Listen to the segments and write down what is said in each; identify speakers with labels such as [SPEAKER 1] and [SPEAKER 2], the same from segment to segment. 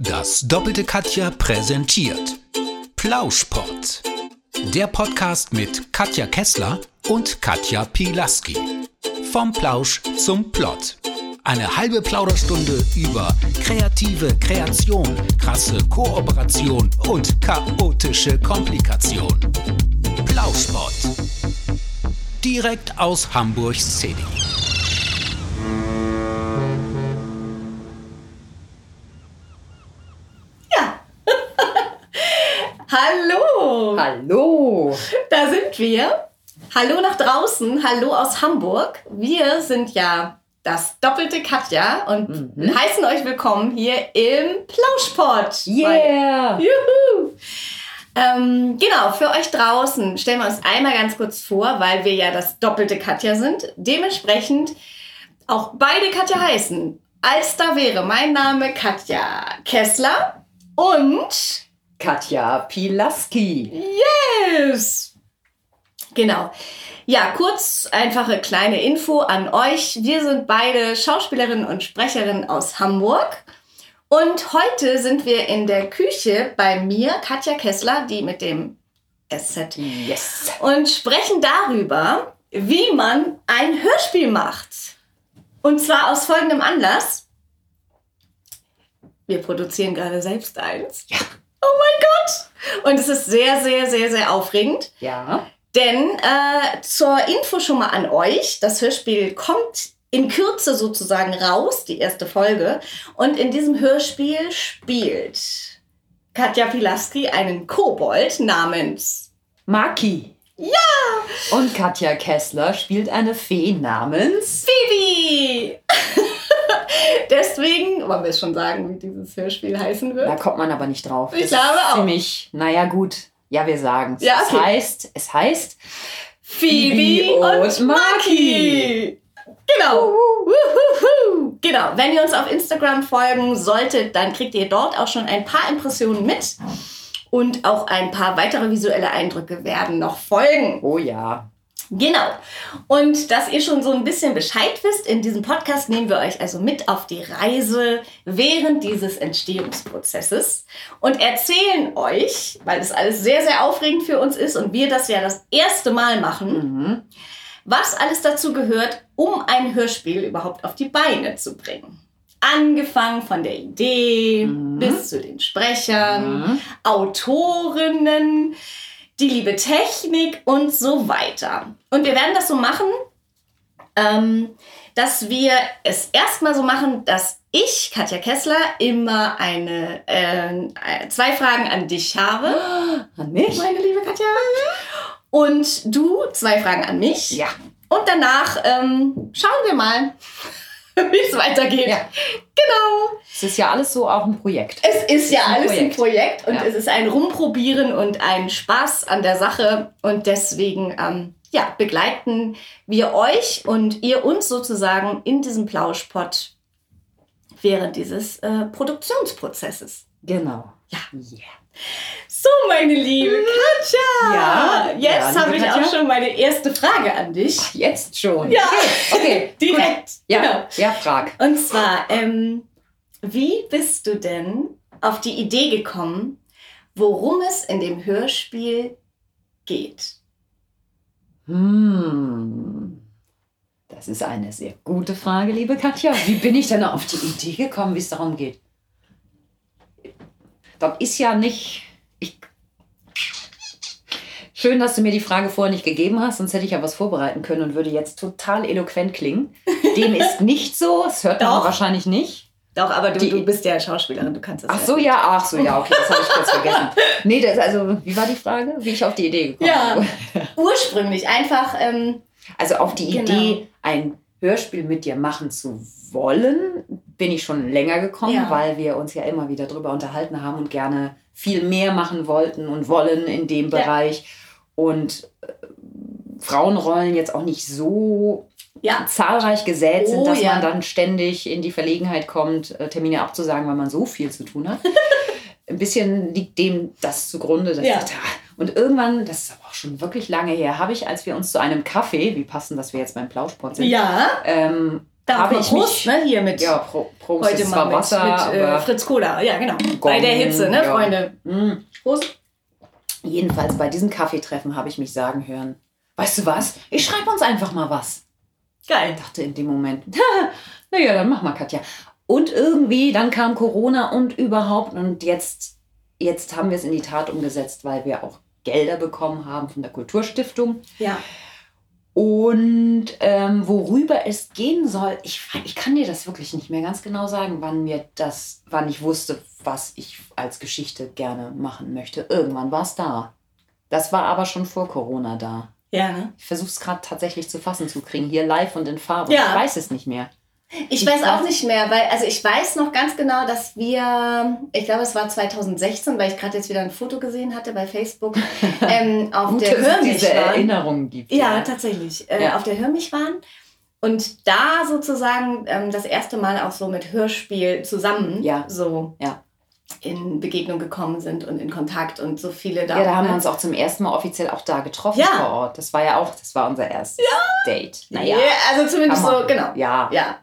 [SPEAKER 1] Das doppelte Katja präsentiert Plauschpott. Der Podcast mit Katja Kessler und Katja Pilaski. Vom Plausch zum Plott. Eine halbe Plauderstunde über kreative Kreation, krasse Kooperation und chaotische Komplikation. Plauschpott. Direkt aus Hamburgs City.
[SPEAKER 2] Sind wir. Hallo nach draußen, hallo aus Hamburg. Wir sind ja das doppelte Katja und
[SPEAKER 3] Mhm.
[SPEAKER 2] heißen euch willkommen hier im Plauschpott.
[SPEAKER 3] Yeah!
[SPEAKER 2] Juhu! Ähm, genau, für euch draußen stellen wir uns einmal ganz kurz vor, weil wir ja das doppelte Katja sind. Dementsprechend auch beide Katja heißen. Als da wäre mein Name Katja Kessler und
[SPEAKER 3] Katja Pilaski.
[SPEAKER 2] Yes! Genau. Ja, kurz einfache kleine Info an euch. Wir sind beide Schauspielerinnen und Sprecherinnen aus Hamburg. Und heute sind wir in der Küche bei mir, Katja Kessler, die mit dem SZ,
[SPEAKER 3] Yes!
[SPEAKER 2] und sprechen darüber, wie man ein Hörspiel macht. Und zwar aus folgendem Anlass. Wir produzieren gerade selbst eins.
[SPEAKER 3] Ja.
[SPEAKER 2] Oh mein Gott! Und es ist sehr, sehr, sehr, sehr aufregend.
[SPEAKER 3] Ja.
[SPEAKER 2] Denn äh, zur Info schon mal an euch, das Hörspiel kommt in Kürze sozusagen raus, die erste Folge. Und in diesem Hörspiel spielt Katja Pilaski einen Kobold namens
[SPEAKER 3] Maki. Ja! Und Katja Kessler spielt eine Fee namens.
[SPEAKER 2] Phoebe. Deswegen wollen wir es schon sagen, wie dieses Hörspiel heißen
[SPEAKER 3] Da
[SPEAKER 2] wird.
[SPEAKER 3] kommt man aber nicht drauf.
[SPEAKER 2] Ich
[SPEAKER 3] Das
[SPEAKER 2] glaube
[SPEAKER 3] ist
[SPEAKER 2] auch.
[SPEAKER 3] Ziemlich, naja, gut. Ja, wir sagen es.
[SPEAKER 2] Ja, okay.
[SPEAKER 3] Es heißt, es heißt
[SPEAKER 2] Phoebe
[SPEAKER 3] Phoebe
[SPEAKER 2] und
[SPEAKER 3] und
[SPEAKER 2] Maki. Genau. Genau. Wenn ihr uns auf Instagram folgen solltet, dann kriegt ihr dort auch schon ein paar Impressionen mit. Und auch ein paar weitere visuelle Eindrücke werden noch folgen.
[SPEAKER 3] Oh ja.
[SPEAKER 2] Genau. Und dass ihr schon so ein bisschen Bescheid wisst, in diesem Podcast nehmen wir euch also mit auf die Reise während dieses Entstehungsprozesses und erzählen euch, weil das alles sehr, sehr aufregend für uns ist und wir das ja das erste Mal machen,
[SPEAKER 3] Mhm.
[SPEAKER 2] was alles dazu gehört, um ein Hörspiel überhaupt auf die Beine zu bringen. Angefangen von der Idee
[SPEAKER 3] Mhm.
[SPEAKER 2] bis zu den Sprechern,
[SPEAKER 3] Mhm.
[SPEAKER 2] Autorinnen, die liebe Technik und so weiter. Und wir werden das so machen, ähm, dass wir es erstmal so machen, dass ich, Katja Kessler, immer eine, äh, zwei Fragen an dich habe,
[SPEAKER 3] An mich?
[SPEAKER 2] meine liebe Katja. Und du zwei Fragen an mich.
[SPEAKER 3] Ja.
[SPEAKER 2] Und danach ähm, schauen wir mal, wie es weitergeht.
[SPEAKER 3] Ja.
[SPEAKER 2] Genau.
[SPEAKER 3] Es ist ja alles so auch ein Projekt.
[SPEAKER 2] Es ist ja
[SPEAKER 3] ein
[SPEAKER 2] alles ein
[SPEAKER 3] Projekt.
[SPEAKER 2] Projekt und
[SPEAKER 3] Ja.
[SPEAKER 2] es ist ein Rumprobieren und ein Spaß an der Sache. Und deswegen ähm, ja, begleiten wir euch und ihr uns sozusagen in diesem Plauschpott während dieses äh, Produktionsprozesses.
[SPEAKER 3] Genau.
[SPEAKER 2] Ja.
[SPEAKER 3] Yeah.
[SPEAKER 2] So, meine liebe Katja.
[SPEAKER 3] Ja,
[SPEAKER 2] Jetzt
[SPEAKER 3] ja,
[SPEAKER 2] habe ich
[SPEAKER 3] Katja.
[SPEAKER 2] auch schon meine erste Frage an dich.
[SPEAKER 3] Jetzt schon.
[SPEAKER 2] Ja.
[SPEAKER 3] Okay. Gut.
[SPEAKER 2] Direkt.
[SPEAKER 3] Ja.
[SPEAKER 2] Genau.
[SPEAKER 3] Ja, frag.
[SPEAKER 2] Und zwar, ähm, wie bist du denn auf die Idee gekommen, worum es in dem Hörspiel geht?
[SPEAKER 3] Hm. Das ist eine sehr gute Frage, liebe Katja. Wie bin ich denn auf die Idee gekommen, wie es darum geht? Das ist ja nicht. Ich Schön, dass du mir die Frage vorher nicht gegeben hast, sonst hätte ich ja was vorbereiten können und würde jetzt total eloquent klingen. Dem ist nicht so, das hört man wahrscheinlich nicht.
[SPEAKER 2] Doch, aber du,
[SPEAKER 3] Die-
[SPEAKER 2] du bist ja Schauspielerin, du kannst das
[SPEAKER 3] Ach so, ja, ach so, ja, okay, das habe ich kurz vergessen. Nee, das, also, wie war die Frage? Wie ich auf die Idee gekommen
[SPEAKER 2] Ja,
[SPEAKER 3] bin?
[SPEAKER 2] ursprünglich einfach, ähm,
[SPEAKER 3] Also auf die
[SPEAKER 2] Genau.
[SPEAKER 3] Idee, ein Hörspiel mit dir machen zu wollen, bin ich schon länger gekommen,
[SPEAKER 2] Ja.
[SPEAKER 3] weil wir uns ja immer wieder darüber unterhalten haben und gerne viel mehr machen wollten und wollen in dem
[SPEAKER 2] Ja.
[SPEAKER 3] Bereich. Und äh, Frauenrollen jetzt auch nicht so
[SPEAKER 2] ja,
[SPEAKER 3] zahlreich gesät sind,
[SPEAKER 2] Oh,
[SPEAKER 3] dass
[SPEAKER 2] ja.
[SPEAKER 3] man dann ständig in die Verlegenheit kommt, äh, Termine abzusagen, weil man so viel zu tun hat. Ein bisschen liegt dem das zugrunde. Dass ich da, und irgendwann, das ist aber auch schon wirklich lange her, habe ich, als wir uns zu einem Kaffee, wie passend, dass wir jetzt beim Plauschpott sind,
[SPEAKER 2] ja,
[SPEAKER 3] ähm,
[SPEAKER 2] Da
[SPEAKER 3] habe ich
[SPEAKER 2] Prost,
[SPEAKER 3] mich
[SPEAKER 2] ne, hier mit
[SPEAKER 3] ja, Pro, Prost
[SPEAKER 2] heute mal mit,
[SPEAKER 3] Wasser,
[SPEAKER 2] mit äh, Fritz Cola. Ja, genau. Bei der Hitze, ne,
[SPEAKER 3] ja.
[SPEAKER 2] Freunde?
[SPEAKER 3] Mm.
[SPEAKER 2] Prost.
[SPEAKER 3] Jedenfalls bei diesem Kaffeetreffen habe ich mich sagen hören, weißt du was, ich schreibe uns einfach mal was.
[SPEAKER 2] Geil.
[SPEAKER 3] dachte in dem Moment, naja, dann mach mal, Katja. Und irgendwie, dann kam Corona und überhaupt. Und jetzt, jetzt haben wir es in die Tat umgesetzt, weil wir auch Gelder bekommen haben von der Kulturstiftung.
[SPEAKER 2] Ja.
[SPEAKER 3] Und ähm, worüber es gehen soll, ich, ich kann dir das wirklich nicht mehr ganz genau sagen, wann mir das, wann ich wusste, was ich als Geschichte gerne machen möchte. Irgendwann war es da. Das war aber schon vor Corona da.
[SPEAKER 2] Ja, ne?
[SPEAKER 3] Ich versuche es gerade tatsächlich zu fassen zu kriegen, hier live und in Farbe.
[SPEAKER 2] Ja.
[SPEAKER 3] Ich weiß es nicht mehr.
[SPEAKER 2] Ich weiß auch nicht mehr, weil, also ich weiß noch ganz genau, dass wir, ich glaube, es war 2016, weil ich gerade jetzt wieder ein Foto gesehen hatte bei Facebook, ähm, auf
[SPEAKER 3] Gut,
[SPEAKER 2] der Hörmich
[SPEAKER 3] diese
[SPEAKER 2] waren.
[SPEAKER 3] Erinnerungen gibt.
[SPEAKER 2] Ja, tatsächlich. Äh,
[SPEAKER 3] Ja.
[SPEAKER 2] Auf der Hörmich waren. Und da sozusagen ähm, das erste Mal auch so mit Hörspiel zusammen
[SPEAKER 3] Ja.
[SPEAKER 2] so
[SPEAKER 3] Ja.
[SPEAKER 2] In Begegnung gekommen sind und in Kontakt und so viele da.
[SPEAKER 3] Ja, da haben
[SPEAKER 2] ne?
[SPEAKER 3] wir uns auch zum ersten Mal offiziell auch da getroffen
[SPEAKER 2] Ja.
[SPEAKER 3] vor Ort. Das war ja auch, das war unser erstes Date.
[SPEAKER 2] Ja, also zumindest so, genau.
[SPEAKER 3] Ja.
[SPEAKER 2] Ja.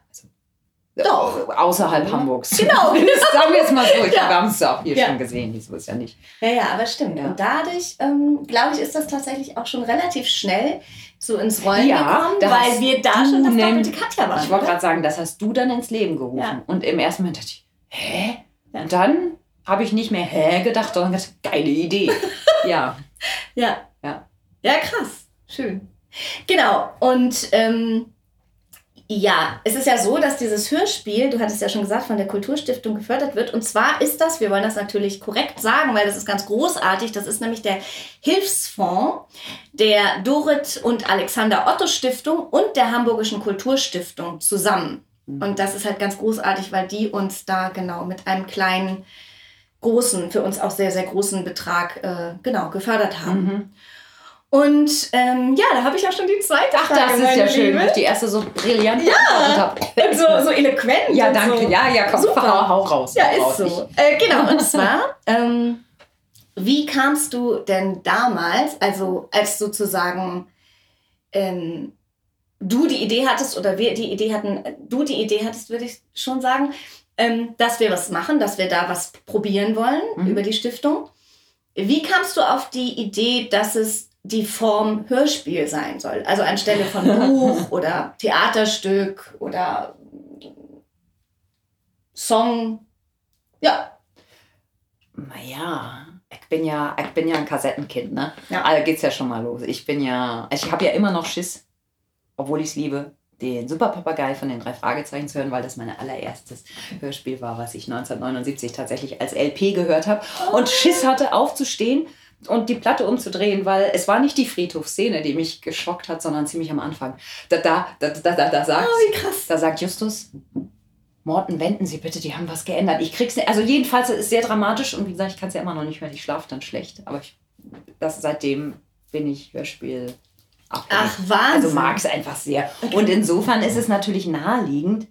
[SPEAKER 2] Doch.
[SPEAKER 3] Außerhalb Hamburgs.
[SPEAKER 2] Genau.
[SPEAKER 3] Sagen wir jetzt mal so. Ich
[SPEAKER 2] Ja.
[SPEAKER 3] Wir haben es auch hier
[SPEAKER 2] Ja.
[SPEAKER 3] schon gesehen. So ist ja nicht.
[SPEAKER 2] Ja, ja, aber stimmt.
[SPEAKER 3] Ja.
[SPEAKER 2] Und dadurch, ähm, glaube ich, ist das tatsächlich auch schon relativ schnell so ins Rollen
[SPEAKER 3] Ja,
[SPEAKER 2] gekommen, weil wir da schon das doppelte Katja waren.
[SPEAKER 3] Ich wollte
[SPEAKER 2] oder?
[SPEAKER 3] gerade sagen, das hast du dann ins Leben gerufen.
[SPEAKER 2] Ja.
[SPEAKER 3] Und im ersten Moment dachte ich, hä?
[SPEAKER 2] Ja.
[SPEAKER 3] Und dann habe ich nicht mehr hä gedacht, sondern gedacht, geile Idee. ja.
[SPEAKER 2] Ja.
[SPEAKER 3] Ja.
[SPEAKER 2] Ja, krass. Schön. Genau. Und ähm, ja, es ist ja so, dass dieses Hörspiel, du hattest ja schon gesagt, von der Kulturstiftung gefördert wird. Und zwar ist das, wir wollen das natürlich korrekt sagen, weil das ist ganz großartig, das ist nämlich der Hilfsfonds der Dorit und Alexander Otto Stiftung und der Hamburgischen Kulturstiftung zusammen. Und das ist halt ganz großartig, weil die uns da genau mit einem kleinen, großen, für uns auch sehr, sehr großen Betrag äh, genau gefördert haben.
[SPEAKER 3] Mhm.
[SPEAKER 2] Und ähm, ja, da habe ich auch schon die zweite
[SPEAKER 3] Ach,
[SPEAKER 2] Frage,
[SPEAKER 3] das ist ja schön, ich die erste so brillant habe.
[SPEAKER 2] Und so, so eloquent.
[SPEAKER 3] Ja, danke.
[SPEAKER 2] So.
[SPEAKER 3] Ja, ja, komm,
[SPEAKER 2] Super.
[SPEAKER 3] hau, hau raus.
[SPEAKER 2] Ja,
[SPEAKER 3] hau
[SPEAKER 2] ist
[SPEAKER 3] raus.
[SPEAKER 2] so. Äh, genau, und zwar, ähm, wie kamst du denn damals, also als sozusagen ähm, du die Idee hattest oder wir die Idee hatten, du die Idee hattest, würde ich schon sagen, ähm, dass wir was machen, dass wir da was probieren wollen
[SPEAKER 3] Mhm.
[SPEAKER 2] über die Stiftung. Wie kamst du auf die Idee, dass es die Form Hörspiel sein soll? Also anstelle von Buch oder Theaterstück oder Song. Ja,
[SPEAKER 3] Naja, ich bin ja, ich bin ja ein Kassettenkind, ne?
[SPEAKER 2] Ja.
[SPEAKER 3] Also geht's ja schon mal los. Ich bin ja, ich habe ja immer noch Schiss, obwohl ich es liebe, den Superpapagei von den drei Fragezeichen zu hören, weil das mein allererstes Hörspiel war, was ich 1979 tatsächlich als LP gehört habe und Schiss hatte aufzustehen und die Platte umzudrehen, weil es war nicht die Friedhofsszene, die mich geschockt hat, sondern ziemlich am Anfang. Da, da, da, da, da, da sagt,
[SPEAKER 2] Oh,
[SPEAKER 3] da sagt Justus, Morten, wenden Sie bitte, die haben was geändert. Ich krieg's nicht. Also jedenfalls es ist sehr dramatisch und wie gesagt, ich kann es ja immer noch nicht hören. Ich schlafe dann schlecht. Aber ich, das, seitdem bin ich Hörspiel.
[SPEAKER 2] Ach, Wahnsinn.
[SPEAKER 3] Also mag es einfach sehr. Und insofern ist es natürlich naheliegend,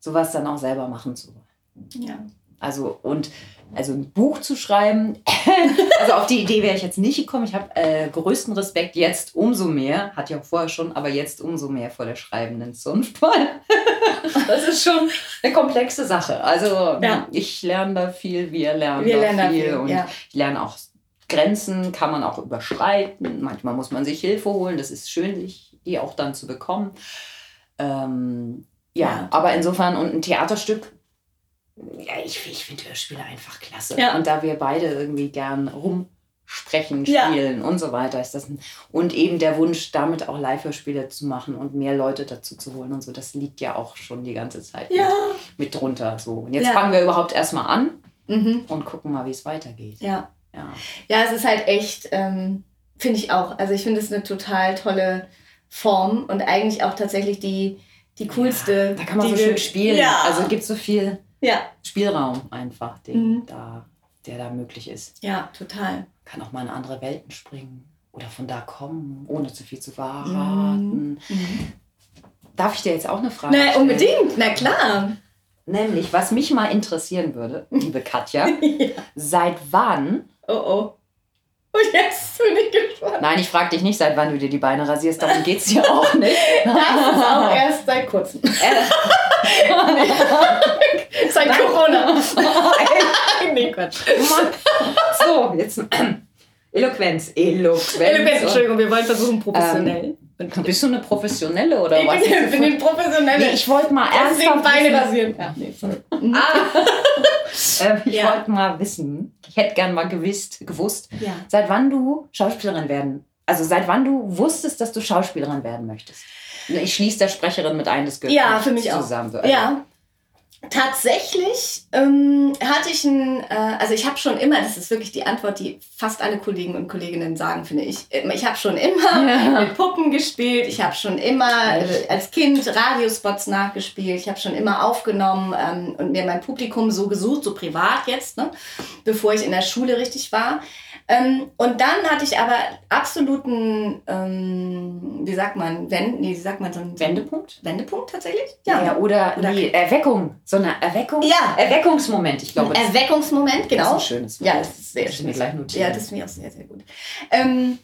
[SPEAKER 3] sowas dann auch selber machen zu wollen.
[SPEAKER 2] Ja.
[SPEAKER 3] Also und also ein Buch zu schreiben, also auf die Idee wäre ich jetzt nicht gekommen. Ich habe äh, größten Respekt jetzt umso mehr, hatte ich auch vorher schon, aber jetzt umso mehr vor der schreibenden Zunft, das ist schon eine komplexe Sache. Also
[SPEAKER 2] Ja.
[SPEAKER 3] ich lerne da viel, wir lernen,
[SPEAKER 2] Wir
[SPEAKER 3] da,
[SPEAKER 2] lernen da
[SPEAKER 3] viel
[SPEAKER 2] viel,
[SPEAKER 3] und
[SPEAKER 2] ja.
[SPEAKER 3] ich lerne auch Grenzen, kann man auch überschreiten. Manchmal muss man sich Hilfe holen. Das ist schön, sich die auch dann zu bekommen. Ähm, ja,
[SPEAKER 2] Ja.
[SPEAKER 3] aber insofern und ein Theaterstück ja, ich, ich finde Hörspiele einfach klasse.
[SPEAKER 2] Ja.
[SPEAKER 3] Und da wir beide irgendwie gern rumsprechen,
[SPEAKER 2] Ja.
[SPEAKER 3] spielen und so weiter, ist das ein, und eben der Wunsch, damit auch Live-Hörspiele zu machen und mehr Leute dazu zu holen und so, das liegt ja auch schon die ganze Zeit
[SPEAKER 2] Ja.
[SPEAKER 3] mit, mit drunter. So. Und jetzt
[SPEAKER 2] Ja.
[SPEAKER 3] fangen wir überhaupt erstmal an
[SPEAKER 2] Mhm.
[SPEAKER 3] und gucken mal, wie es weitergeht.
[SPEAKER 2] Ja.
[SPEAKER 3] Ja.
[SPEAKER 2] Ja, es ist halt echt, ähm, finde ich auch. Also ich finde es eine total tolle Form und eigentlich auch tatsächlich die, die coolste.
[SPEAKER 3] Da kann man so schön spielen.
[SPEAKER 2] Ja.
[SPEAKER 3] Also gibt so viel
[SPEAKER 2] ja,
[SPEAKER 3] Spielraum einfach, den
[SPEAKER 2] Mhm.
[SPEAKER 3] da, der da möglich ist.
[SPEAKER 2] ja, total.
[SPEAKER 3] Kann auch mal in andere Welten springen oder von da kommen, ohne zu viel zu verraten. Darf ich dir jetzt auch eine Frage
[SPEAKER 2] Na,
[SPEAKER 3] stellen?
[SPEAKER 2] unbedingt, na klar.
[SPEAKER 3] Nämlich, was mich mal interessieren würde, liebe Katja, seit wann
[SPEAKER 2] Oh oh. Und jetzt bin ich gespannt.
[SPEAKER 3] Nein, ich frage dich nicht, seit wann du dir die Beine rasierst. Darum geht es hier auch nicht.
[SPEAKER 2] Das ist auch erst seit kurzem. seit Corona. nee, Quatsch.
[SPEAKER 3] so, jetzt Eloquenz. Eloquenz.
[SPEAKER 2] Eloquenz, Entschuldigung, wir wollen versuchen professionell.
[SPEAKER 3] Bist du eine Professionelle oder
[SPEAKER 2] ich
[SPEAKER 3] was?
[SPEAKER 2] bin, ich bin eine professionelle.
[SPEAKER 3] Nee, ich wollte mal
[SPEAKER 2] Deswegen
[SPEAKER 3] ernsthaft
[SPEAKER 2] Beine
[SPEAKER 3] wissen,
[SPEAKER 2] rasieren. Ja, nee, sorry.
[SPEAKER 3] äh, ich
[SPEAKER 2] Ja.
[SPEAKER 3] wollte mal wissen, ich hätte gern mal gewisst, gewusst,
[SPEAKER 2] Ja.
[SPEAKER 3] seit wann du Schauspielerin werden, also seit wann du wusstest, dass du Schauspielerin werden möchtest. Ich schließe der Sprecherin mit ein, das gehört
[SPEAKER 2] Ja, für mich
[SPEAKER 3] zusammen.
[SPEAKER 2] auch. Ja. Tatsächlich ähm, hatte ich ein, äh, also ich habe schon immer, das ist wirklich die Antwort, die fast alle Kollegen und Kolleginnen sagen, finde ich. Ähm, Ich habe schon immer
[SPEAKER 3] Ja.
[SPEAKER 2] mit Puppen gespielt, ich habe schon immer äh, als Kind Radiospots nachgespielt, ich habe schon immer aufgenommen ähm, und mir mein Publikum so gesucht, so privat jetzt, ne, bevor ich in der Schule richtig war. Ähm, und dann hatte ich aber absoluten, ähm, wie sagt man, Wend, nee, wie sagt man so ein
[SPEAKER 3] Wendepunkt?
[SPEAKER 2] Wendepunkt tatsächlich?
[SPEAKER 3] Ja, oder,
[SPEAKER 2] Oder-
[SPEAKER 3] nee, Erweckung. So eine Erweckung?
[SPEAKER 2] Ja.
[SPEAKER 3] Erweckungsmoment, ich glaube.
[SPEAKER 2] Erweckungsmoment,
[SPEAKER 3] das
[SPEAKER 2] genau.
[SPEAKER 3] ist ein schönes
[SPEAKER 2] Ja, das ist sehr
[SPEAKER 3] Das
[SPEAKER 2] schön.
[SPEAKER 3] gleich notiert.
[SPEAKER 2] Ja, das ist mir auch sehr, sehr gut. Ähm,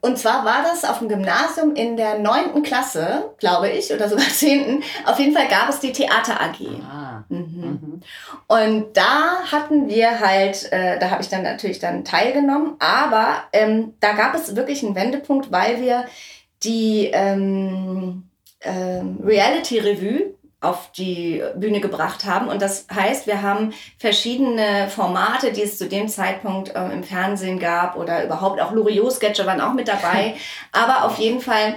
[SPEAKER 2] und zwar war das auf dem Gymnasium in der neunten Klasse, glaube ich, oder sogar zehnten. Auf jeden Fall gab es die Theater AG.
[SPEAKER 3] Ah.
[SPEAKER 2] Mhm.
[SPEAKER 3] Mhm.
[SPEAKER 2] Und da hatten wir halt, äh, da habe ich dann natürlich dann teilgenommen, aber ähm, da gab es wirklich einen Wendepunkt, weil wir die ähm, ähm, Reality Revue auf die Bühne gebracht haben. Und das heißt, wir haben verschiedene Formate, die es zu dem Zeitpunkt ähm, im Fernsehen gab oder überhaupt auch Loriot-Sketche waren auch mit dabei. Aber auf jeden Fall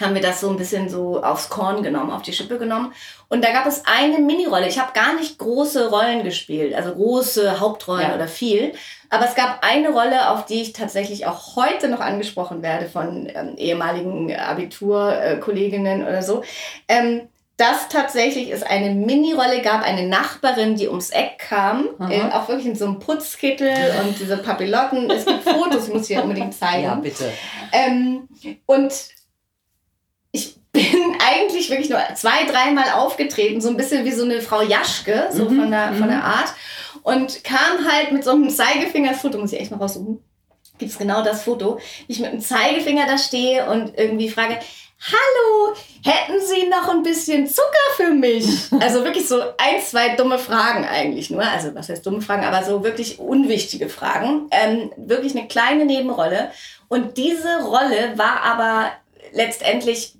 [SPEAKER 2] haben wir das so ein bisschen so aufs Korn genommen, auf die Schippe genommen. Und da gab es eine Minirolle. Ich habe gar nicht große Rollen gespielt, also große Hauptrollen
[SPEAKER 3] Ja.
[SPEAKER 2] oder viel. Aber es gab eine Rolle, auf die ich tatsächlich auch heute noch angesprochen werde von ähm, ehemaligen Abiturkolleginnen oder so. Ähm, das tatsächlich ist eine Minirolle gab, eine Nachbarin, die ums Eck kam, äh, auch wirklich in so einem Putzkittel und diese Papillotten. Es gibt Fotos, ich muss hier unbedingt zeigen.
[SPEAKER 3] Ja, bitte.
[SPEAKER 2] Ähm, und ich bin eigentlich wirklich nur zwei, dreimal aufgetreten, so ein bisschen wie so eine Frau Jaschke, so
[SPEAKER 3] Mhm,
[SPEAKER 2] von, der, von
[SPEAKER 3] mhm.
[SPEAKER 2] der Art. Und kam halt mit so einem Zeigefinger, das Foto muss ich echt mal raussuchen, gibt es genau das Foto, wie ich mit einem Zeigefinger da stehe und irgendwie frage, Hallo, hätten Sie noch ein bisschen Zucker für mich? Also wirklich so ein, zwei dumme Fragen eigentlich nur. Also was heißt dumme Fragen, aber so wirklich unwichtige Fragen. Ähm, wirklich eine kleine Nebenrolle. Und diese Rolle war aber letztendlich,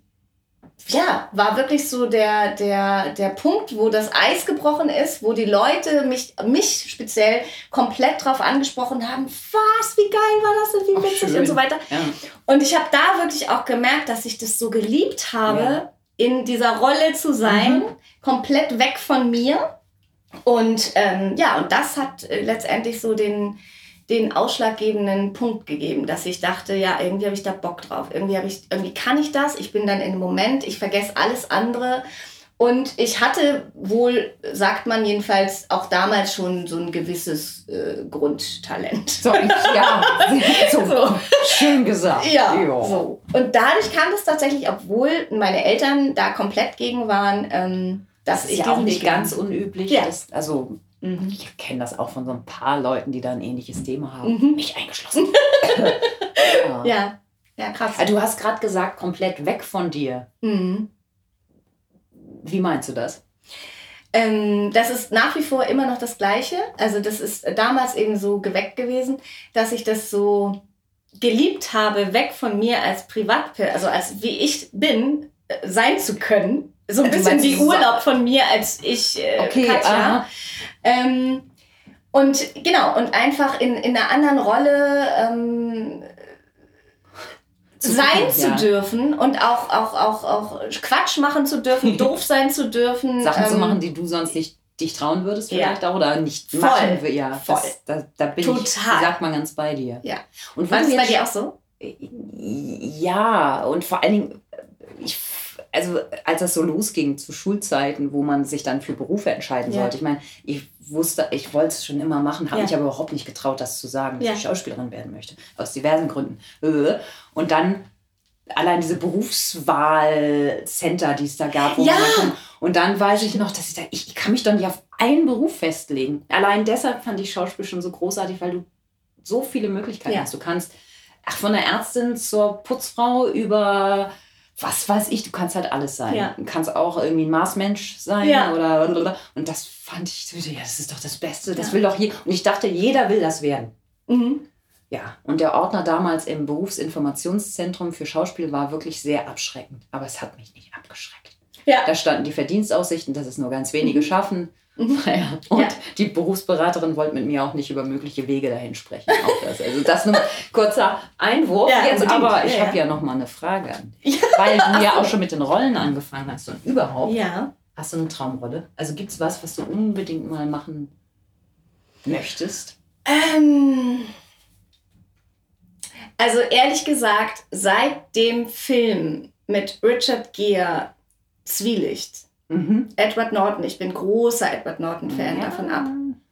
[SPEAKER 2] ja, war wirklich so der, der, der Punkt, wo das Eis gebrochen ist, wo die Leute mich, mich speziell komplett drauf angesprochen haben. Was, wie geil war das und wie witzig
[SPEAKER 3] schön.
[SPEAKER 2] und so weiter.
[SPEAKER 3] Ja.
[SPEAKER 2] Und ich habe da wirklich auch gemerkt, dass ich das so geliebt habe,
[SPEAKER 3] Ja.
[SPEAKER 2] in dieser Rolle zu sein,
[SPEAKER 3] Mhm.
[SPEAKER 2] komplett weg von mir. Und ähm, ja, und das hat äh, letztendlich so den, den ausschlaggebenden Punkt gegeben, dass ich dachte, ja, irgendwie habe ich da Bock drauf. Irgendwie, habe ich, irgendwie kann ich das. Ich bin dann in einem Moment, ich vergesse alles andere. Und ich hatte wohl, sagt man jedenfalls, auch damals schon so ein gewisses äh, Grundtalent.
[SPEAKER 3] So, ich, ja, so,
[SPEAKER 2] So.
[SPEAKER 3] schön gesagt.
[SPEAKER 2] Ja, so. Und dadurch kam das tatsächlich, obwohl meine Eltern da komplett gegen waren, ähm, dass
[SPEAKER 3] Das
[SPEAKER 2] ich
[SPEAKER 3] ist ja auch nicht ganz unüblich.
[SPEAKER 2] Ja.
[SPEAKER 3] Das, also.
[SPEAKER 2] Mhm.
[SPEAKER 3] ich kenne das auch von so ein paar Leuten, die da ein ähnliches Thema haben.
[SPEAKER 2] Mhm.
[SPEAKER 3] Mich eingeschlossen. ja.
[SPEAKER 2] Ja, ja, krass.
[SPEAKER 3] Ah, Du hast gerade gesagt, komplett weg von dir.
[SPEAKER 2] Mhm.
[SPEAKER 3] Wie meinst du das?
[SPEAKER 2] Ähm, das ist nach wie vor immer noch das Gleiche. Also das ist damals eben so geweckt gewesen, dass ich das so geliebt habe, weg von mir als Privatperson, also als wie ich bin, äh, sein zu können. So ein bisschen wie Urlaub von mir als ich, äh, Katja.
[SPEAKER 3] aha.
[SPEAKER 2] Ähm, und genau, und einfach in, in einer anderen Rolle ähm,
[SPEAKER 3] Zu
[SPEAKER 2] sein
[SPEAKER 3] gucken,
[SPEAKER 2] zu
[SPEAKER 3] ja.
[SPEAKER 2] dürfen und auch, auch, auch, auch Quatsch machen zu dürfen, doof sein zu dürfen.
[SPEAKER 3] Sachen zu
[SPEAKER 2] ähm,
[SPEAKER 3] machen, die du sonst nicht dich trauen würdest,
[SPEAKER 2] Ja.
[SPEAKER 3] vielleicht auch, oder nicht
[SPEAKER 2] Voll.
[SPEAKER 3] machen wir ja.
[SPEAKER 2] Voll.
[SPEAKER 3] Das, da, da bin
[SPEAKER 2] Total.
[SPEAKER 3] ich, sagt man, ganz bei dir.
[SPEAKER 2] Ja.
[SPEAKER 3] Und
[SPEAKER 2] War das bei dir auch so?
[SPEAKER 3] Ja, und vor allen Dingen, ich, also als das so losging zu Schulzeiten, wo man sich dann für Berufe entscheiden
[SPEAKER 2] Ja.
[SPEAKER 3] sollte. Ich meine, ich wusste, ich wollte es schon immer machen, habe
[SPEAKER 2] Ja.
[SPEAKER 3] mich aber überhaupt nicht getraut, das zu sagen, dass
[SPEAKER 2] Ja.
[SPEAKER 3] ich Schauspielerin werden möchte. Aus diversen Gründen. Äh. Und dann allein diese Berufswahlcenter, die es da gab. Wo
[SPEAKER 2] Ja.
[SPEAKER 3] und dann weiß ich noch, dass ich da, ich, ich kann mich doch nicht auf einen Beruf festlegen. Allein deshalb fand ich Schauspiel schon so großartig, weil du so viele Möglichkeiten hast. Du kannst ach, von der Ärztin zur Putzfrau über was weiß ich, du kannst halt alles sein.
[SPEAKER 2] Ja.
[SPEAKER 3] Du kannst auch irgendwie ein Marsmensch sein
[SPEAKER 2] Ja.
[SPEAKER 3] oder und das fand ich ja, das ist doch das Beste, das
[SPEAKER 2] Ja.
[SPEAKER 3] will doch hier. Und ich dachte, jeder will das werden.
[SPEAKER 2] Mhm.
[SPEAKER 3] Ja, und der Ordner damals im Berufsinformationszentrum für Schauspiel war wirklich sehr abschreckend. Aber es hat mich nicht abgeschreckt.
[SPEAKER 2] Ja.
[SPEAKER 3] Da standen die Verdienstaussichten, dass es nur ganz wenige schaffen.
[SPEAKER 2] Mhm.
[SPEAKER 3] Naja, und
[SPEAKER 2] Ja.
[SPEAKER 3] die Berufsberaterin wollte mit mir auch nicht über mögliche Wege dahin sprechen. Auch das. Also das nur kurzer Einwurf.
[SPEAKER 2] Ja,
[SPEAKER 3] Jetzt
[SPEAKER 2] unbedingt.
[SPEAKER 3] aber, ich
[SPEAKER 2] Ja,
[SPEAKER 3] habe
[SPEAKER 2] ja.
[SPEAKER 3] ja noch mal eine Frage an dich. Weil du ja auch schon mit den Rollen angefangen hast und überhaupt.
[SPEAKER 2] Ja.
[SPEAKER 3] Hast du eine Traumrolle? Also gibt es was, was du unbedingt mal machen möchtest?
[SPEAKER 2] Ähm, also ehrlich gesagt, seit dem Film mit Richard Gere Zwielicht,
[SPEAKER 3] Mhm.
[SPEAKER 2] Edward Norton, ich bin großer Edward Norton-Fan,
[SPEAKER 3] Ja.
[SPEAKER 2] davon ab.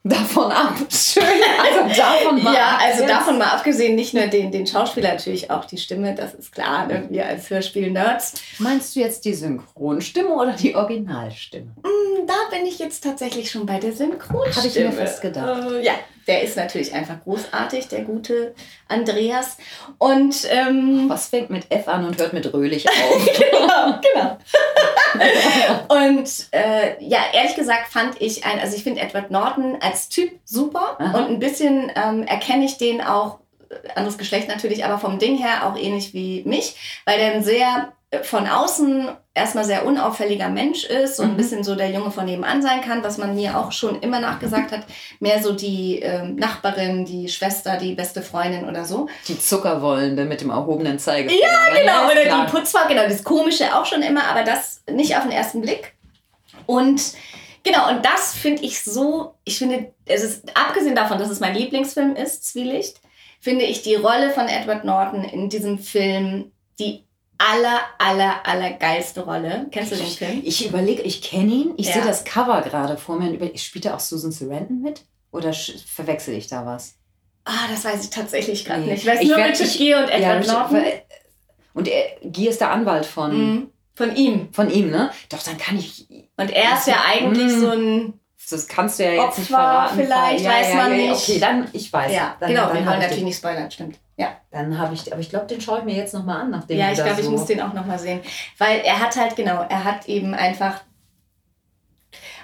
[SPEAKER 3] Davon ab. Schön. Also davon mal
[SPEAKER 2] ja, also
[SPEAKER 3] Jetzt.
[SPEAKER 2] davon mal abgesehen, nicht nur den, den Schauspieler, natürlich auch die Stimme, das ist klar, ne? wir als Hörspiel-Nerds.
[SPEAKER 3] Meinst du jetzt die Synchronstimme oder die Originalstimme?
[SPEAKER 2] Hm, Da bin ich jetzt tatsächlich schon bei der Synchronstimme.
[SPEAKER 3] Hab ich mir fast gedacht.
[SPEAKER 2] Äh, ja, der ist natürlich einfach großartig, der gute Andreas. Und ähm,
[SPEAKER 3] Was fängt mit F an und hört mit Röhlich auf?
[SPEAKER 2] genau, genau. und äh, ja, ehrlich gesagt fand ich ein, also ich finde Edward Norton als Typ super
[SPEAKER 3] Aha.
[SPEAKER 2] und ein bisschen ähm, erkenne ich den auch, äh, anderes Geschlecht natürlich, aber vom Ding her auch ähnlich wie mich, weil der ein sehr von außen erstmal sehr unauffälliger Mensch ist, so ein
[SPEAKER 3] Mhm.
[SPEAKER 2] bisschen so der Junge von nebenan sein kann, was man mir auch schon immer nachgesagt hat, mehr so die ähm, Nachbarin, die Schwester, die beste Freundin oder so.
[SPEAKER 3] Die Zuckerwollende mit dem erhobenen Zeigefinger.
[SPEAKER 2] Ja, genau,
[SPEAKER 3] ist
[SPEAKER 2] oder
[SPEAKER 3] klar.
[SPEAKER 2] die Putzfrau, genau, das Komische auch schon immer, aber das nicht auf den ersten Blick. Und genau, und das finde ich so, ich finde, es ist, abgesehen davon, dass es mein Lieblingsfilm ist, Zwielicht, finde ich die Rolle von Edward Norton in diesem Film die aller, aller, aller geilste Rolle. Kennst du den Film?
[SPEAKER 3] Ich überlege, ich kenne ihn. Ich
[SPEAKER 2] Ja.
[SPEAKER 3] sehe das Cover gerade vor mir. und Spielt da auch Susan Sarandon mit? Oder verwechsel ich da was?
[SPEAKER 2] Ah, das weiß ich tatsächlich gerade
[SPEAKER 3] Nee.
[SPEAKER 2] nicht. Ich weiß
[SPEAKER 3] Ich
[SPEAKER 2] nur Richard
[SPEAKER 3] ich-
[SPEAKER 2] Gere und Edward
[SPEAKER 3] Richard-
[SPEAKER 2] Norton.
[SPEAKER 3] Und er, Gier ist der Anwalt von,
[SPEAKER 2] Mhm. Von ihm.
[SPEAKER 3] von ihm, ne? Doch, dann kann ich.
[SPEAKER 2] Und er ist ja eigentlich
[SPEAKER 3] Mhm.
[SPEAKER 2] so ein
[SPEAKER 3] Das kannst du ja jetzt nicht
[SPEAKER 2] Opfer
[SPEAKER 3] verraten.
[SPEAKER 2] vielleicht, weiß man nicht.
[SPEAKER 3] Okay, dann, ich weiß.
[SPEAKER 2] Ja,
[SPEAKER 3] dann,
[SPEAKER 2] genau,
[SPEAKER 3] dann
[SPEAKER 2] wir wollen
[SPEAKER 3] ich
[SPEAKER 2] natürlich
[SPEAKER 3] den,
[SPEAKER 2] nicht spoilern, stimmt. Ja,
[SPEAKER 3] Dann habe ich, aber ich glaube, den schaue ich mir jetzt nochmal an, nachdem
[SPEAKER 2] ja ich glaube, ich
[SPEAKER 3] so
[SPEAKER 2] muss den auch nochmal sehen. Weil er hat halt, genau, er hat eben einfach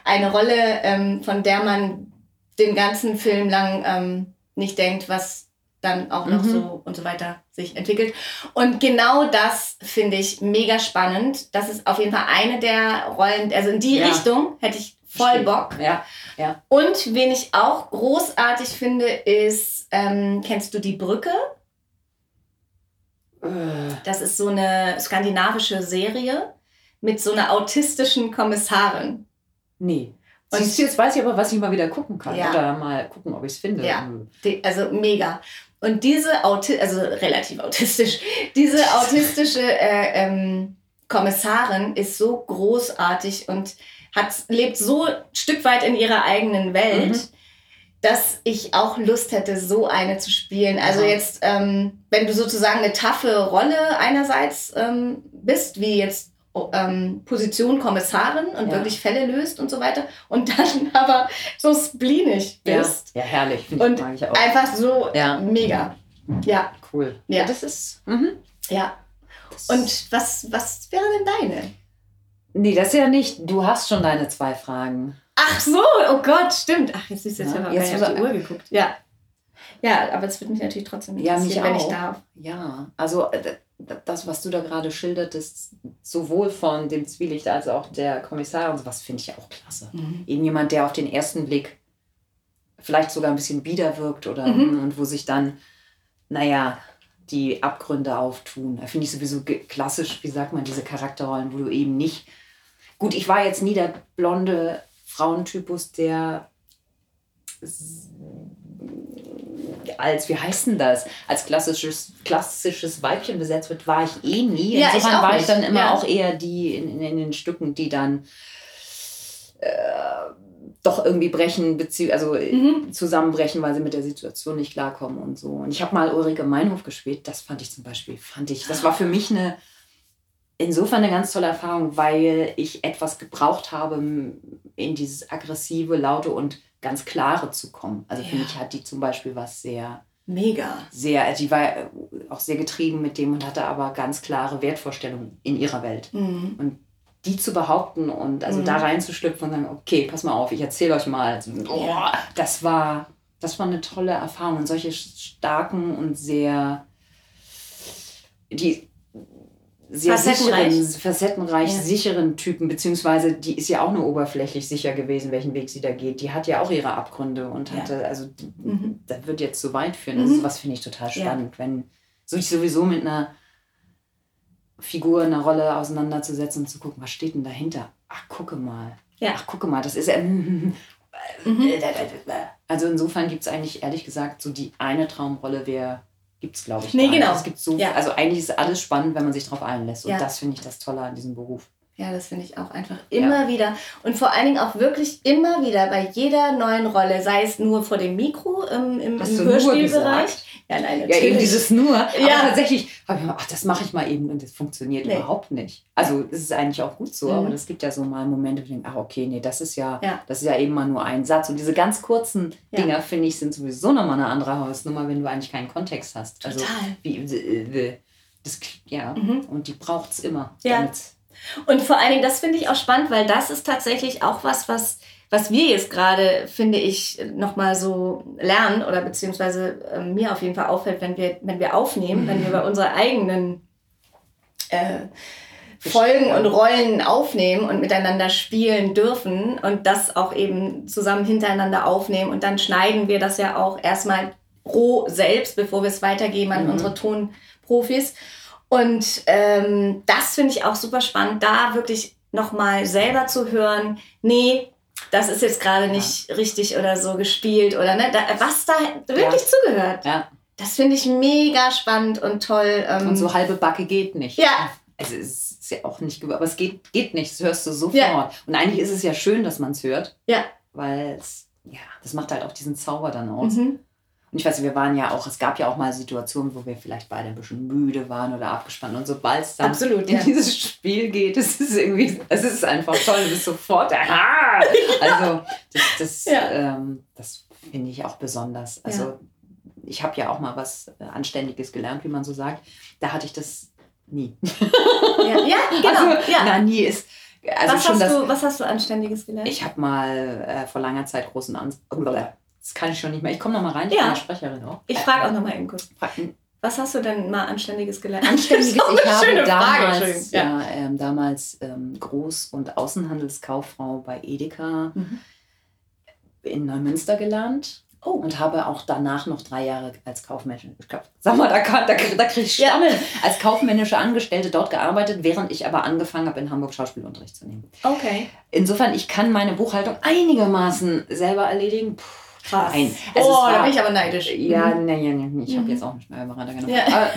[SPEAKER 2] eine Rolle, ähm, von der man den ganzen Film lang ähm, nicht denkt, was dann auch noch
[SPEAKER 3] Mhm.
[SPEAKER 2] so und so weiter sich entwickelt. Und genau das finde ich mega spannend. Das ist auf jeden Fall eine der Rollen, also in die
[SPEAKER 3] Ja.
[SPEAKER 2] Richtung hätte ich voll. Bock.
[SPEAKER 3] Ja, ja.
[SPEAKER 2] Und wen ich auch großartig finde, ist, ähm, kennst du die Brücke?
[SPEAKER 3] Äh,
[SPEAKER 2] Das ist so eine skandinavische Serie mit so einer autistischen Kommissarin.
[SPEAKER 3] Nee.
[SPEAKER 2] Und-
[SPEAKER 3] du, jetzt weiß ich aber, was ich mal wieder gucken kann.
[SPEAKER 2] Ja.
[SPEAKER 3] Oder mal gucken, ob ich es finde.
[SPEAKER 2] Ja. Die, also mega. Und diese Auti also relativ autistisch, diese autistische äh, ähm, Kommissarin ist so großartig und hat, lebt so ein Stück weit in ihrer eigenen Welt,
[SPEAKER 3] Mhm.
[SPEAKER 2] dass ich auch Lust hätte, so eine zu spielen. Also jetzt, ähm, wenn du sozusagen eine taffe Rolle einerseits ähm, bist, wie jetzt ähm, Position Kommissarin und
[SPEAKER 3] Ja.
[SPEAKER 2] wirklich Fälle löst und so weiter, und dann aber so spleenig
[SPEAKER 3] Ja.
[SPEAKER 2] bist.
[SPEAKER 3] ja, herrlich. Finde ich,
[SPEAKER 2] Und
[SPEAKER 3] auch.
[SPEAKER 2] Einfach so
[SPEAKER 3] Ja.
[SPEAKER 2] mega. Ja,
[SPEAKER 3] Cool.
[SPEAKER 2] Ja.
[SPEAKER 3] das ist. Mhm.
[SPEAKER 2] ja.
[SPEAKER 3] Das-
[SPEAKER 2] Und was, was wäre denn deine?
[SPEAKER 3] Nee, das ja nicht. Du hast schon deine zwei Fragen.
[SPEAKER 2] Ach so, oh Gott, stimmt. Ach, jetzt ist jetzt
[SPEAKER 3] Ja,
[SPEAKER 2] ja,
[SPEAKER 3] jetzt
[SPEAKER 2] auf die
[SPEAKER 3] aber-
[SPEAKER 2] Uhr geguckt. Ja. Ja, aber es würde mich natürlich trotzdem
[SPEAKER 3] Ja, mich
[SPEAKER 2] interessieren, wenn ich
[SPEAKER 3] auch.
[SPEAKER 2] darf.
[SPEAKER 3] Ja, also äh, das, was du da gerade schildertest, sowohl von dem Zwielicht als auch der Kommissar und sowas, finde ich auch klasse.
[SPEAKER 2] Mhm.
[SPEAKER 3] Eben jemand, der auf den ersten Blick vielleicht sogar ein bisschen bieder wirkt oder
[SPEAKER 2] Mhm.
[SPEAKER 3] und wo sich dann, naja, die Abgründe auftun. Da finde ich sowieso klassisch, wie sagt man, diese Charakterrollen, wo du eben nicht. Gut, ich war jetzt nie der blonde Frauentypus, der als, wie heißt denn das, als klassisches, klassisches Weibchen besetzt wird, war ich eh nie.
[SPEAKER 2] Ja, ich
[SPEAKER 3] Insofern
[SPEAKER 2] auch
[SPEAKER 3] war ich
[SPEAKER 2] nicht.
[SPEAKER 3] dann immer
[SPEAKER 2] Ja.
[SPEAKER 3] auch eher die in, in, in den Stücken, die dann äh, doch irgendwie brechen, also äh,
[SPEAKER 2] Mhm.
[SPEAKER 3] zusammenbrechen, weil sie mit der Situation nicht klarkommen und so. Und ich habe mal Ulrike Meinhof gespielt, das fand ich zum Beispiel, fand ich, das war für mich eine, insofern eine ganz tolle Erfahrung, weil ich etwas gebraucht habe, in dieses aggressive, laute und ganz klare zu kommen. Also für
[SPEAKER 2] Ja.
[SPEAKER 3] mich hat die zum Beispiel was sehr
[SPEAKER 2] Mega.
[SPEAKER 3] sehr, die war äh, auch sehr getrieben mit dem und hatte aber ganz klare Wertvorstellungen in ihrer Welt.
[SPEAKER 2] Mhm.
[SPEAKER 3] Und die zu behaupten und also da reinzuschlüpfen und sagen, okay, pass mal auf, ich erzähle euch mal. Also, oh, das war, das war eine tolle Erfahrung. Und solche starken und sehr, die sehr
[SPEAKER 2] Facettenreich.
[SPEAKER 3] sicheren, facettenreich
[SPEAKER 2] Ja.
[SPEAKER 3] sicheren Typen, beziehungsweise die ist ja auch nur oberflächlich sicher gewesen, welchen Weg sie da geht. Die hat ja auch ihre Abgründe und
[SPEAKER 2] Ja.
[SPEAKER 3] hatte, also
[SPEAKER 2] Mhm.
[SPEAKER 3] das wird jetzt zu weit führen. Das ist was finde ich total
[SPEAKER 2] Ja.
[SPEAKER 3] spannend, wenn sich sowieso mit einer Figur, einer Rolle auseinanderzusetzen und zu gucken, was steht denn dahinter? Ach, gucke mal.
[SPEAKER 2] Ja.
[SPEAKER 3] Ach, gucke mal, das ist ja.
[SPEAKER 2] Mhm.
[SPEAKER 3] Also insofern gibt es eigentlich, ehrlich gesagt, so die eine Traumrolle wäre, gibt es, glaube ich.
[SPEAKER 2] Nee, genau.
[SPEAKER 3] Es gibt so,
[SPEAKER 2] Ja.
[SPEAKER 3] Also eigentlich ist alles spannend, wenn man sich darauf einlässt. Und
[SPEAKER 2] Ja.
[SPEAKER 3] das finde ich das Tolle an diesem Beruf.
[SPEAKER 2] Ja, das finde ich auch einfach immer wieder. Und vor allen Dingen auch wirklich immer wieder bei jeder neuen Rolle, sei es nur vor dem Mikro im, im
[SPEAKER 3] nur
[SPEAKER 2] Hörspielbereich. Ja, nein,
[SPEAKER 3] Ja,
[SPEAKER 2] natürlich.
[SPEAKER 3] eben dieses nur. Aber
[SPEAKER 2] Ja.
[SPEAKER 3] tatsächlich habe ich mir, ach, das mache ich mal eben und das funktioniert
[SPEAKER 2] Nee.
[SPEAKER 3] überhaupt nicht. Also es ist eigentlich auch gut so,
[SPEAKER 2] Mhm.
[SPEAKER 3] aber es gibt ja so mal Momente, wo ich denke, ach okay, nee, das ist ja,
[SPEAKER 2] Ja.
[SPEAKER 3] das ist ja eben mal nur ein Satz. Und diese ganz kurzen
[SPEAKER 2] Ja.
[SPEAKER 3] Dinger, finde ich, sind sowieso nochmal eine andere Hausnummer, wenn du eigentlich keinen Kontext hast. Also
[SPEAKER 2] Total.
[SPEAKER 3] wie äh, das, ja,
[SPEAKER 2] Mhm.
[SPEAKER 3] und die braucht es immer.
[SPEAKER 2] Ja. Und vor allen Dingen, das finde ich auch spannend, weil das ist tatsächlich auch was, was, was wir jetzt gerade, finde ich, nochmal so lernen oder beziehungsweise ähm, mir auf jeden Fall auffällt, wenn wir, wenn wir aufnehmen, wenn wir bei unsere eigenen äh, Folgen und Rollen aufnehmen und miteinander spielen dürfen und das auch eben zusammen hintereinander aufnehmen und dann schneiden wir das ja auch erstmal roh selbst, bevor wir es weitergeben an
[SPEAKER 3] Mhm.
[SPEAKER 2] unsere Tonprofis. Und ähm, das finde ich auch super spannend, da wirklich nochmal selber zu hören, nee, das ist jetzt gerade nicht richtig oder so gespielt oder ne, da, was da wirklich zugehört.
[SPEAKER 3] Ja.
[SPEAKER 2] Das finde ich mega spannend und toll. Ähm,
[SPEAKER 3] Und so halbe Backe geht nicht.
[SPEAKER 2] Ja.
[SPEAKER 3] Also es ist ja auch nicht, aber es geht, geht nicht, das hörst du sofort.
[SPEAKER 2] Ja.
[SPEAKER 3] Und eigentlich ist es ja schön, dass man es hört,
[SPEAKER 2] ja.
[SPEAKER 3] weil es, ja, das macht halt auch diesen Zauber dann aus.
[SPEAKER 2] Mhm.
[SPEAKER 3] Und ich weiß, nicht, wir waren ja auch, es gab ja auch mal Situationen, wo wir vielleicht beide ein bisschen müde waren oder abgespannt. Und sobald es dann
[SPEAKER 2] Absolut,
[SPEAKER 3] in
[SPEAKER 2] ja.
[SPEAKER 3] dieses Spiel geht, es ist irgendwie, es ist einfach toll, du bist sofort, aha! Also das, das,
[SPEAKER 2] Ja.
[SPEAKER 3] ähm, das finde ich auch besonders. Also
[SPEAKER 2] Ja.
[SPEAKER 3] ich habe ja auch mal was Anständiges gelernt, wie man so sagt. Da hatte ich das nie.
[SPEAKER 2] Ja, genau.
[SPEAKER 3] Also,
[SPEAKER 2] ja.
[SPEAKER 3] Na, nie ist. Also
[SPEAKER 2] was,
[SPEAKER 3] schon
[SPEAKER 2] hast
[SPEAKER 3] das,
[SPEAKER 2] du, was hast du Anständiges gelernt?
[SPEAKER 3] ich habe mal äh, vor langer Zeit großen Ans Das kann ich schon nicht mehr. Ich komme noch mal rein, ich
[SPEAKER 2] Ja.
[SPEAKER 3] bin ja Sprecherin auch.
[SPEAKER 2] Ich frage auch nochmal eben kurz. Was hast du denn mal Anständiges gelernt?
[SPEAKER 3] Anständiges. Ich habe damals,
[SPEAKER 2] Entschuldigung.
[SPEAKER 3] ja. ähm, damals ähm, Groß- und Außenhandelskauffrau bei Edeka
[SPEAKER 2] Mhm.
[SPEAKER 3] in Neumünster gelernt.
[SPEAKER 2] Oh.
[SPEAKER 3] Und habe auch danach noch drei Jahre als kaufmännische, sag mal, da, da, da kriege ich
[SPEAKER 2] Ja.
[SPEAKER 3] Stammeln, als kaufmännische Angestellte dort gearbeitet, während ich aber angefangen habe, in Hamburg Schauspielunterricht zu nehmen.
[SPEAKER 2] Okay.
[SPEAKER 3] Insofern, ich kann meine Buchhaltung einigermaßen selber erledigen. Puh,
[SPEAKER 2] Krass.
[SPEAKER 3] Nein.
[SPEAKER 2] oh,
[SPEAKER 3] Also es
[SPEAKER 2] da bin ich aber neidisch.
[SPEAKER 3] Ja,
[SPEAKER 2] Mhm.
[SPEAKER 3] nee, nee, nee, ich habe
[SPEAKER 2] Mhm.
[SPEAKER 3] jetzt auch einen Steuerberater genommen.
[SPEAKER 2] Ja.
[SPEAKER 3] Aber,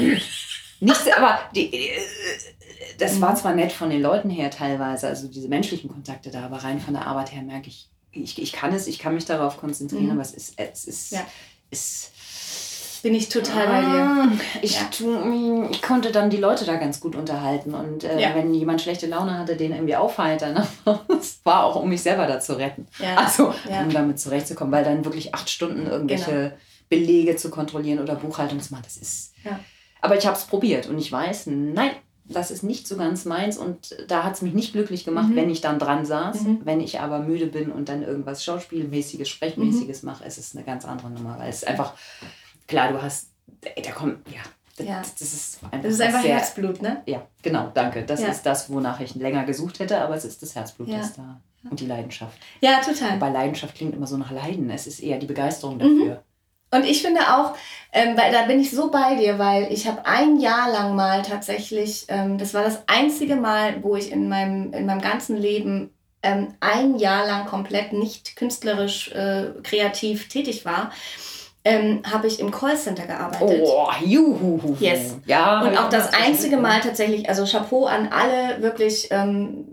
[SPEAKER 3] nichts, aber die, äh, das
[SPEAKER 2] Mhm.
[SPEAKER 3] war zwar nett von den Leuten her teilweise, also diese menschlichen Kontakte da, aber rein von der Arbeit her merke ich, ich, ich kann es, ich kann mich darauf konzentrieren,
[SPEAKER 2] Mhm.
[SPEAKER 3] aber es ist, es ist,
[SPEAKER 2] Ja.
[SPEAKER 3] ist
[SPEAKER 2] Bin ich total bei dir.
[SPEAKER 3] Ah, Ich,
[SPEAKER 2] Ja.
[SPEAKER 3] tu, ich konnte dann die Leute da ganz gut unterhalten und äh,
[SPEAKER 2] Ja.
[SPEAKER 3] wenn jemand schlechte Laune hatte, den irgendwie aufheitern. Das war auch, um mich selber da zu retten.
[SPEAKER 2] Ja.
[SPEAKER 3] Also, um damit zurechtzukommen, weil dann wirklich acht Stunden irgendwelche
[SPEAKER 2] Genau.
[SPEAKER 3] Belege zu kontrollieren oder Buchhaltung zu machen, das ist. Aber ich habe es probiert und ich weiß, nein, das ist nicht so ganz meins und da hat es mich nicht glücklich gemacht,
[SPEAKER 2] Mhm.
[SPEAKER 3] wenn ich dann dran saß.
[SPEAKER 2] Mhm.
[SPEAKER 3] Wenn ich aber müde bin und dann irgendwas Schauspielmäßiges, Sprechmäßiges
[SPEAKER 2] Mhm.
[SPEAKER 3] mache, ist es eine ganz andere Nummer, weil es einfach, klar, du hast, da kommt, ja, das,
[SPEAKER 2] Ja.
[SPEAKER 3] das ist einfach,
[SPEAKER 2] Das ist einfach
[SPEAKER 3] sehr,
[SPEAKER 2] Herzblut, ne?
[SPEAKER 3] ja, genau, danke. Das
[SPEAKER 2] Ja.
[SPEAKER 3] ist das, wonach ich länger gesucht hätte, aber es ist das Herzblut,
[SPEAKER 2] Ja.
[SPEAKER 3] das da. Und die Leidenschaft.
[SPEAKER 2] Ja, total.
[SPEAKER 3] Wobei Leidenschaft klingt immer so nach Leiden. Es ist eher die Begeisterung
[SPEAKER 2] Mhm.
[SPEAKER 3] dafür.
[SPEAKER 2] Und ich finde auch, ähm, weil da bin ich so bei dir, weil ich habe ein Jahr lang mal tatsächlich, ähm, das war das einzige Mal, wo ich in meinem, in meinem ganzen Leben ähm, ein Jahr lang komplett nicht künstlerisch äh, kreativ tätig war, ähm, habe ich im Callcenter gearbeitet.
[SPEAKER 3] Oh, juhu.
[SPEAKER 2] Yes.
[SPEAKER 3] Ja.
[SPEAKER 2] Und auch das
[SPEAKER 3] gemacht.
[SPEAKER 2] einzige Mal tatsächlich, also Chapeau an alle wirklich, ähm,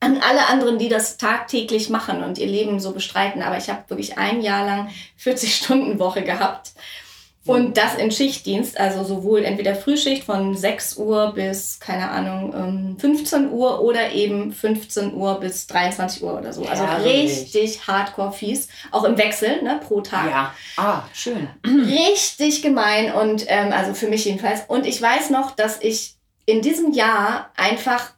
[SPEAKER 2] an alle anderen, die das tagtäglich machen und ihr Leben so bestreiten. Aber ich habe wirklich ein Jahr lang 40-Stunden-Woche gehabt, Und das in Schichtdienst, also sowohl entweder Frühschicht von 6 Uhr bis, keine Ahnung, ähm, 15 Uhr oder eben 15 Uhr bis 23 Uhr oder so. Also
[SPEAKER 3] Herrlich.
[SPEAKER 2] richtig hardcore fies. Auch im Wechsel, ne, pro Tag.
[SPEAKER 3] Ja. Ah, schön.
[SPEAKER 2] Richtig gemein und ähm, also für mich jedenfalls. Und ich weiß noch, dass ich in diesem Jahr einfach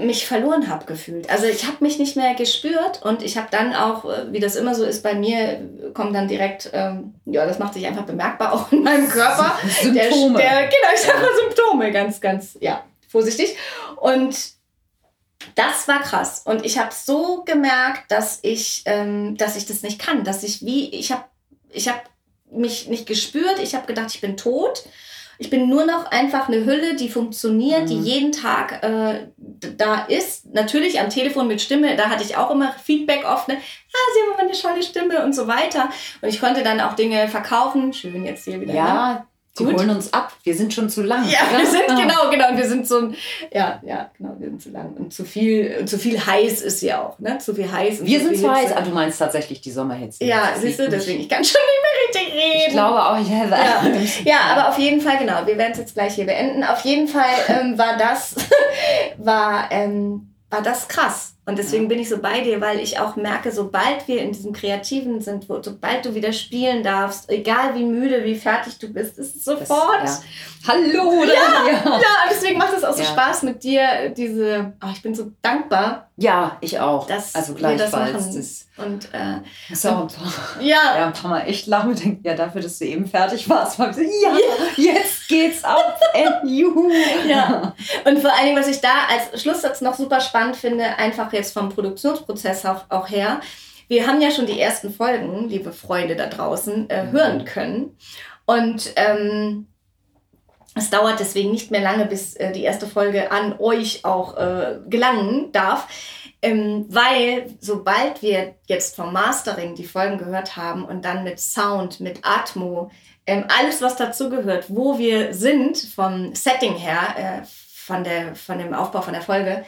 [SPEAKER 2] mich verloren habe gefühlt. Also ich habe mich nicht mehr gespürt und ich habe dann auch, äh, wie das immer so ist bei mir, kommt dann direkt, ähm, ja, das macht sich einfach bemerkbar auch in meinem Körper.
[SPEAKER 3] Symptome.
[SPEAKER 2] Der, der, genau, ich sag mal Symptome, ganz, ganz, ja, vorsichtig. Und das war krass. Und ich habe so gemerkt, dass ich, ähm, dass ich das nicht kann, dass ich wie, ich habe ich hab mich nicht gespürt, ich habe gedacht, ich bin tot. Ich bin nur noch einfach eine Hülle, die funktioniert, die
[SPEAKER 3] Mhm.
[SPEAKER 2] jeden Tag äh, da ist. Natürlich am Telefon mit Stimme, da hatte ich auch immer Feedback oft, ne? Ah, Sie haben aber eine tolle Stimme und so weiter. Und ich konnte dann auch Dinge verkaufen. Schön jetzt hier wieder. ne?
[SPEAKER 3] Ja, die
[SPEAKER 2] Gut.
[SPEAKER 3] holen uns ab. Wir sind schon zu lang.
[SPEAKER 2] Ja, wir sind
[SPEAKER 3] Ah.
[SPEAKER 2] genau, genau, wir sind so ein, ja, ja, genau, wir sind zu lang und zu viel, zu viel heiß ist ja auch, ne? Zu viel heiß.
[SPEAKER 3] Wir
[SPEAKER 2] zu
[SPEAKER 3] sind
[SPEAKER 2] viel
[SPEAKER 3] zu heiß, aber du meinst tatsächlich die Sommerhitze.
[SPEAKER 2] Ja, siehst du, deswegen ich kann schon nicht mehr richtig reden.
[SPEAKER 3] Ich glaube auch, ja.
[SPEAKER 2] Ja. Ja, aber auf jeden Fall, genau, wir werden es jetzt gleich hier beenden. Auf jeden Fall ähm, war das, war, ähm, war das krass. Und deswegen bin ich so bei dir, weil ich auch merke, sobald wir in diesem Kreativen sind, wo, sobald du wieder spielen darfst, egal wie müde, wie fertig du bist, ist es
[SPEAKER 3] Das-
[SPEAKER 2] sofort.
[SPEAKER 3] ja. Hallo, oder?
[SPEAKER 2] Ja,
[SPEAKER 3] Ja.
[SPEAKER 2] Ja, deswegen macht es auch so
[SPEAKER 3] Ja.
[SPEAKER 2] Spaß mit dir, diese, oh, ich bin so dankbar,
[SPEAKER 3] ja, ich auch.
[SPEAKER 2] dass
[SPEAKER 3] also
[SPEAKER 2] wir das
[SPEAKER 3] gleichfalls.
[SPEAKER 2] machen.
[SPEAKER 3] Das
[SPEAKER 2] Und äh,
[SPEAKER 3] ist auch ein paar,
[SPEAKER 2] ja,
[SPEAKER 3] ja, ein paar Mal echt lachen und denken, ja, dafür, dass du eben fertig warst, war ich so, ja, jetzt geht's ab. And juhu.
[SPEAKER 2] Ja. Und vor allen Dingen, was ich da als Schlusssatz noch super spannend finde, einfach jetzt vom Produktionsprozess auch, auch her. Wir haben ja schon die ersten Folgen, liebe Freunde da draußen, äh, hören können. Und ähm, es dauert deswegen nicht mehr lange, bis äh, die erste Folge an euch auch äh, gelangen darf. Ähm, weil sobald wir jetzt vom Mastering die Folgen gehört haben und dann mit Sound, mit Atmo, ähm, alles was dazugehört, wo wir sind vom Setting her, äh, von, der, von dem Aufbau von der Folge,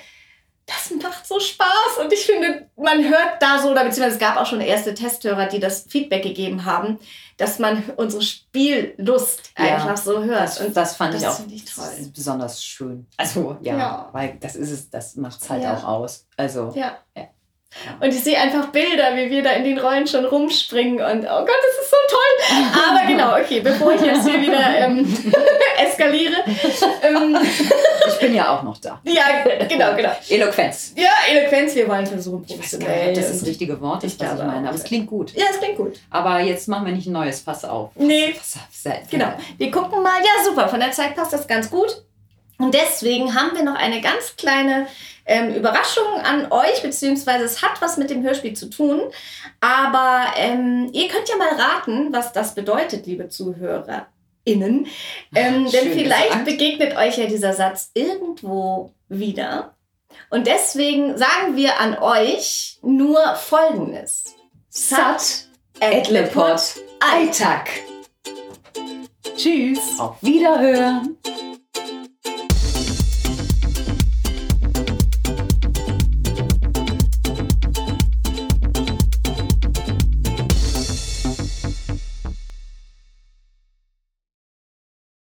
[SPEAKER 2] das macht so Spaß und ich finde, man hört da so, oder beziehungsweise es gab auch schon erste Testhörer, die das Feedback gegeben haben, dass man unsere Spiellust
[SPEAKER 3] Ja,
[SPEAKER 2] einfach so hört.
[SPEAKER 3] Das,
[SPEAKER 2] und
[SPEAKER 3] das fand
[SPEAKER 2] das
[SPEAKER 3] ich auch
[SPEAKER 2] ich toll.
[SPEAKER 3] das ist besonders schön. Also, ja,
[SPEAKER 2] Ja.
[SPEAKER 3] weil das ist es, das macht's halt
[SPEAKER 2] Ja.
[SPEAKER 3] auch aus. Also,
[SPEAKER 2] Ja.
[SPEAKER 3] Ja.
[SPEAKER 2] Und ich sehe einfach Bilder, wie wir da in den Rollen schon rumspringen und oh Gott, das ist so toll. Aber genau, okay, bevor ich jetzt hier wieder ähm, eskaliere. Ähm,
[SPEAKER 3] ich bin ja auch noch da.
[SPEAKER 2] ja, genau, genau.
[SPEAKER 3] Eloquenz.
[SPEAKER 2] Ja, Eloquenz, wir wollen versuchen,
[SPEAKER 3] Ich weiß gar nicht, das das richtige Wort ist,
[SPEAKER 2] Ich
[SPEAKER 3] was ich
[SPEAKER 2] glaube
[SPEAKER 3] meine, aber es klingt gut.
[SPEAKER 2] Ja, es klingt gut.
[SPEAKER 3] Aber jetzt machen wir nicht ein neues Fass auf.
[SPEAKER 2] Nee.
[SPEAKER 3] Fass auf.
[SPEAKER 2] Genau. Wir gucken mal. Ja, super. Von der Zeit passt das ganz gut. Und deswegen haben wir noch eine ganz kleine ähm, Überraschung an euch, beziehungsweise es hat was mit dem Hörspiel zu tun. Aber ähm, ihr könnt ja mal raten, was das bedeutet, liebe ZuhörerInnen. Ähm, denn vielleicht
[SPEAKER 3] gesagt.
[SPEAKER 2] begegnet euch ja dieser Satz irgendwo wieder. Und deswegen sagen wir an euch nur Folgendes. Sat Edlepot Alltag. Tschüss.
[SPEAKER 3] Auf Wiederhören.